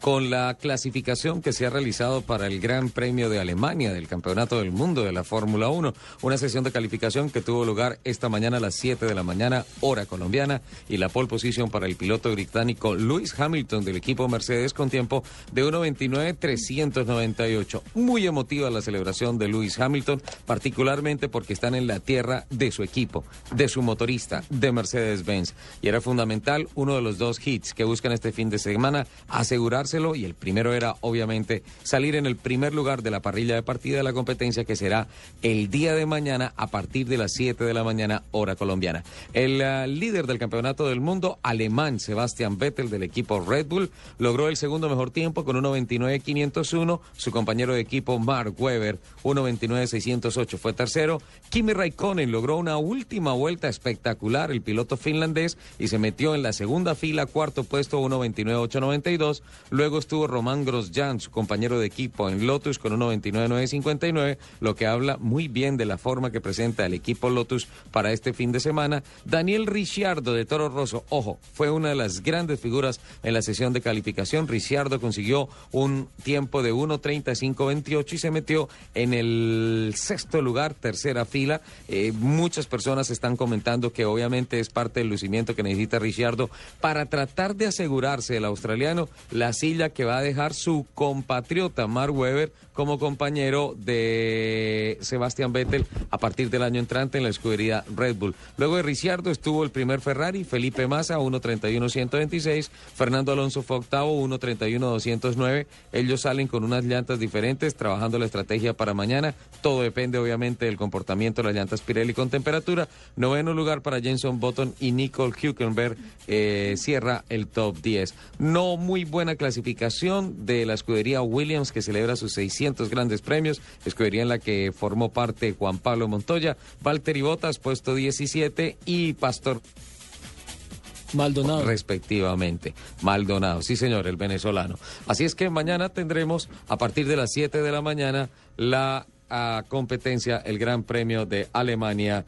Con la clasificación que se ha realizado para el Gran Premio de Alemania del Campeonato del Mundo de la Fórmula 1, una sesión de calificación que tuvo lugar esta mañana a las 7 de la mañana, hora colombiana, y la pole position para el piloto británico Lewis Hamilton del equipo Mercedes con tiempo de 1.29.398. Muy emotiva la celebración de Lewis Hamilton, particularmente porque están en la tierra de su equipo, de su motorista, de Mercedes-Benz. Y era fundamental uno de los dos hits que buscan este fin de semana, asegurarse y el primero era obviamente salir en el primer lugar de la parrilla de partida de la competencia que será el día de mañana a partir de las 7 de la mañana hora colombiana. El uh, líder del campeonato del mundo, alemán Sebastian Vettel del equipo Red Bull, logró el segundo mejor tiempo con 1.29.501. Su compañero de equipo Mark Webber 1.29.608 fue tercero. Kimi Raikkonen logró una última vuelta espectacular, el piloto finlandés, y se metió en la segunda fila, cuarto puesto 1.29.892. Luego estuvo Román Grosjean, su compañero de equipo en Lotus con 1.29.959, lo que habla muy bien de la forma que presenta el equipo Lotus para este fin de semana. Daniel Ricciardo de Toro Rosso, ojo, fue una de las grandes figuras en la sesión de calificación. Ricciardo consiguió un tiempo de 1.35.28 y se metió en el sexto lugar, tercera fila. Eh, muchas personas están comentando que obviamente es parte del lucimiento que necesita Ricciardo para tratar de asegurarse el australiano la silla que va a dejar su compatriota Mark Webber como compañero de Sebastián Vettel a partir del año entrante en la escudería Red Bull. Luego de Ricciardo estuvo el primer Ferrari, Felipe Massa, 1.31.126, Fernando Alonso fue octavo, 1.31.209. Ellos salen con unas llantas diferentes, trabajando la estrategia para mañana. Todo depende obviamente del comportamiento de las llantas Pirelli con temperatura. Noveno lugar para Jenson Button y Nicole Hülkenberg eh, cierra el top 10. No muy buena clasificación de la escudería Williams que celebra sus 600 grandes premios, escudería en la que formó parte Juan Pablo Montoya, Valtteri Bottas puesto 17 y Pastor Maldonado. Respectivamente. Maldonado, sí señor, el venezolano. Así es que mañana tendremos, a partir de las 7 de la mañana, la uh, competencia, el Gran Premio de Alemania.